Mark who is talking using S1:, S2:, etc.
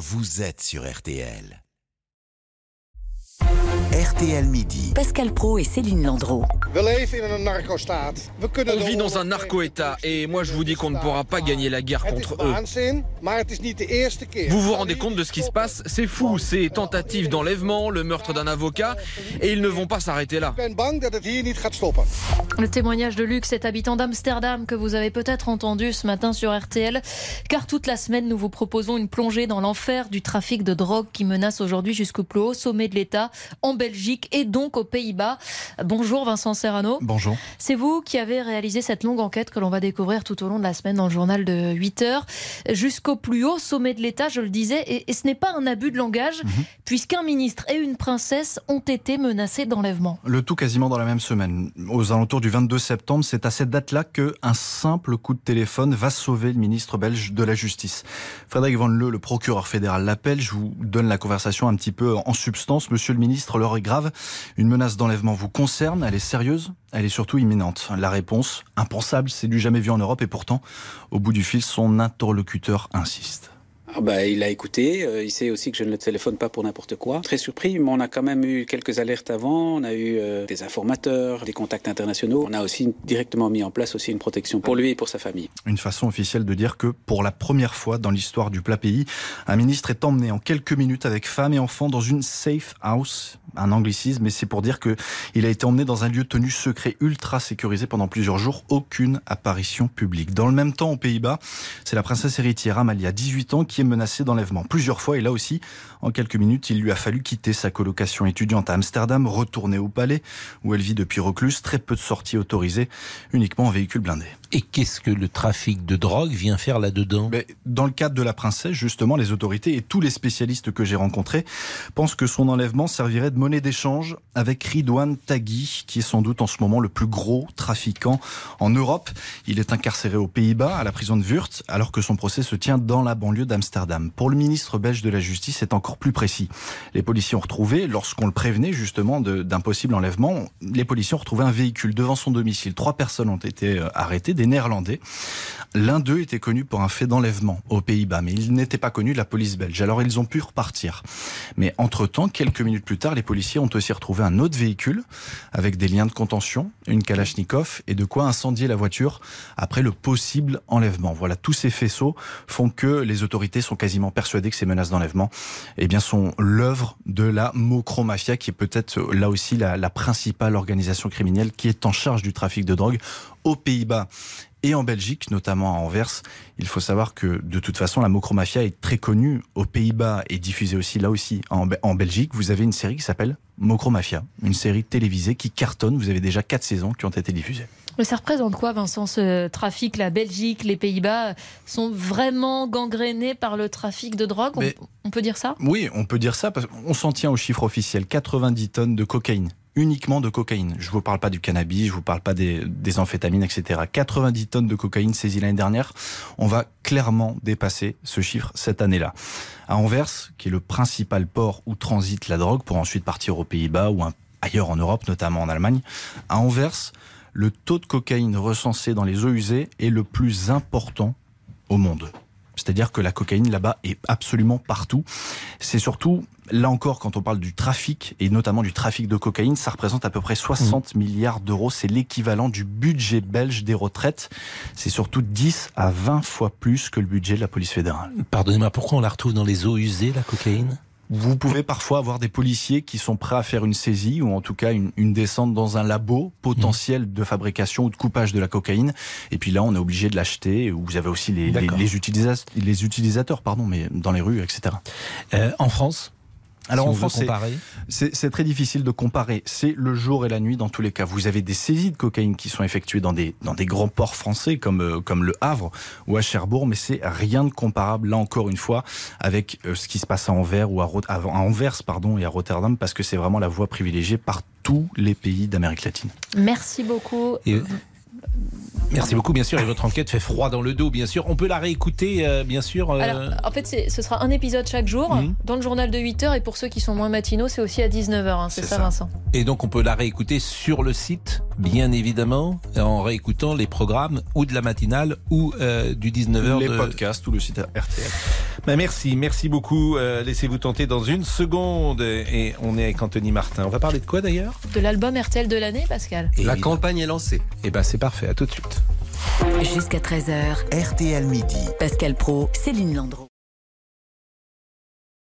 S1: vous êtes sur RTL. RTL Midi.
S2: Pascal Pro et Céline Landreau.
S3: On vit dans un narco-État et moi je vous dis qu'on ne pourra pas gagner la guerre contre eux. Vous vous rendez compte de ce qui se passe? C'est fou, c'est tentative d'enlèvement, le meurtre d'un avocat et ils ne vont pas s'arrêter là.
S4: Le témoignage de Luc, cet habitant d'Amsterdam que vous avez peut-être entendu ce matin sur RTL, car toute la semaine nous vous proposons une plongée dans l'enfer du trafic de drogue qui menace aujourd'hui jusqu'au plus haut sommet de l'État en Belgique et donc aux Pays-Bas. Bonjour Vincent Serrano.
S5: Bonjour.
S4: C'est vous qui avez réalisé cette longue enquête que l'on va découvrir tout au long de la semaine dans le journal de 8 heures, jusqu'au plus haut sommet de l'État, je le disais, et, ce n'est pas un abus de langage, mhm. puisqu'un ministre et une princesse ont été menacés d'enlèvement.
S5: Le tout quasiment dans la même semaine. Aux alentours du 22 septembre, c'est à cette date-là qu'un simple coup de téléphone va sauver le ministre belge de la Justice. Frédéric Van Leu, le procureur fédéral, l'appelle. Je vous donne la conversation un petit peu en substance. Monsieur le ministre, l'heure grave. Une menace d'enlèvement vous concerne. Elle est sérieuse. Elle est surtout imminente. La réponse, impensable, c'est du jamais vu en Europe. Et pourtant, au bout du fil, son interlocuteur insiste.
S6: Ah bah, il a écouté, euh, il sait aussi que je ne le téléphone pas pour n'importe quoi. Très surpris, mais on a quand même eu quelques alertes avant, on a eu euh, des informateurs, des contacts internationaux. On a aussi directement mis en place aussi une protection pour lui et pour sa famille.
S5: Une façon officielle de dire que pour la première fois dans l'histoire du plat pays, un ministre est emmené en quelques minutes avec femme et enfants dans une safe house, un anglicisme, mais c'est pour dire que il a été emmené dans un lieu tenu secret ultra sécurisé pendant plusieurs jours, aucune apparition publique. Dans le même temps, aux Pays-Bas, c'est la princesse héritière Amalia, 18 ans, qui menacé d'enlèvement plusieurs fois et là aussi, en quelques minutes, il lui a fallu quitter sa colocation étudiante à Amsterdam, retourner au palais où elle vit depuis recluse, très peu de sorties autorisées, uniquement en véhicule blindé.
S7: Et qu'est-ce que le trafic de drogue vient faire là-dedans
S5: Dans le cadre de la princesse, justement, les autorités et tous les spécialistes que j'ai rencontrés pensent que son enlèvement servirait de monnaie d'échange avec Ridouane Taghi, qui est sans doute en ce moment le plus gros trafiquant en Europe. Il est incarcéré aux Pays-Bas, à la prison de Wurt, alors que son procès se tient dans la banlieue d'Amsterdam. Pour le ministre belge de la Justice, c'est encore plus précis. Les policiers ont retrouvé, lorsqu'on le prévenait justement d'un possible enlèvement, les policiers ont retrouvé un véhicule devant son domicile. Trois personnes ont été euh, arrêtées Néerlandais. L'un d'eux était connu pour un fait d'enlèvement aux Pays-Bas, mais il n'était pas connu de la police belge. Alors ils ont pu repartir. Mais entre-temps, quelques minutes plus tard, les policiers ont aussi retrouvé un autre véhicule avec des liens de contention, une Kalachnikov et de quoi incendier la voiture après le possible enlèvement. Voilà, tous ces faisceaux font que les autorités sont quasiment persuadées que ces menaces d'enlèvement eh bien, sont l'œuvre de la Mocro-Mafia, qui est peut-être là aussi la principale organisation criminelle qui est en charge du trafic de drogue aux Pays-Bas et en Belgique, notamment à Anvers. Il faut savoir que de toute façon, la Mocromafia est très connue aux Pays-Bas et diffusée aussi là aussi en, en Belgique. Vous avez une série qui s'appelle Mocromafia, une série télévisée qui cartonne. Vous avez déjà quatre saisons qui ont été diffusées.
S4: Mais ça représente quoi, Vincent, ce trafic La Belgique, les Pays-Bas sont vraiment gangrénés par le trafic de drogue? On, peut dire ça?
S5: Oui, on peut dire ça parce qu'on s'en tient aux chiffres officiels. 90 tonnes de cocaïne uniquement de cocaïne. Je ne vous parle pas du cannabis, je ne vous parle pas des, amphétamines, etc. 90 tonnes de cocaïne saisies l'année dernière. On va clairement dépasser ce chiffre cette année-là. À Anvers, qui est le principal port où transite la drogue pour ensuite partir aux Pays-Bas ou ailleurs en Europe, notamment en Allemagne, à Anvers, le taux de cocaïne recensé dans les eaux usées est le plus important au monde. C'est-à-dire que la cocaïne là-bas est absolument partout. C'est surtout, là encore, quand on parle du trafic, et notamment du trafic de cocaïne, ça représente à peu près 60 mmh. milliards d'euros. C'est l'équivalent du budget belge des retraites. C'est surtout 10 à 20 fois plus que le budget de la police fédérale.
S7: Pardonnez-moi, pourquoi on la retrouve dans les eaux usées, la cocaïne?
S5: Vous pouvez parfois avoir des policiers qui sont prêts à faire une saisie ou en tout cas une, descente dans un labo potentiel de fabrication ou de coupage de la cocaïne. Et puis là, on est obligé de l'acheter. Vous avez aussi les, les, utilisateurs, les utilisateurs pardon, mais dans les rues, etc.
S7: Euh, en France
S5: alors en France, c'est très difficile de comparer. C'est le jour et la nuit dans tous les cas. Vous avez des saisies de cocaïne qui sont effectuées dans des, dans des grands ports français comme, euh, comme le Havre ou à Cherbourg, mais c'est rien de comparable, là encore une fois, avec euh, ce qui se passe à Anvers, ou à, Anvers pardon, et à Rotterdam, parce que c'est vraiment la voie privilégiée par tous les pays d'Amérique latine.
S4: Merci beaucoup.
S7: Merci beaucoup, bien sûr. Et votre enquête fait froid dans le dos, bien sûr. On peut la réécouter, euh, bien sûr.
S4: Euh, Alors, en fait, ce sera un épisode chaque jour mhm. dans le journal de 8h. Et pour ceux qui sont moins matinaux, c'est aussi à 19h. Hein, c'est ça, Vincent
S7: Et donc, on peut la réécouter sur le site bien évidemment, en réécoutant les programmes ou de la matinale ou euh, du 19h.
S5: Les
S7: de...
S5: podcasts ou le site RTL.
S7: Ben merci, merci beaucoup. Euh, Laissez-vous tenter dans une seconde. Et on est avec Anthony Martin. On va parler de quoi d'ailleurs?
S4: De l'album RTL de l'année, Pascal
S7: Et
S8: La campagne est lancée.
S7: Eh ben c'est parfait, à tout de suite.
S2: Jusqu'à 13h,
S1: RTL Midi.
S2: Pascal Pro, Céline Landreau.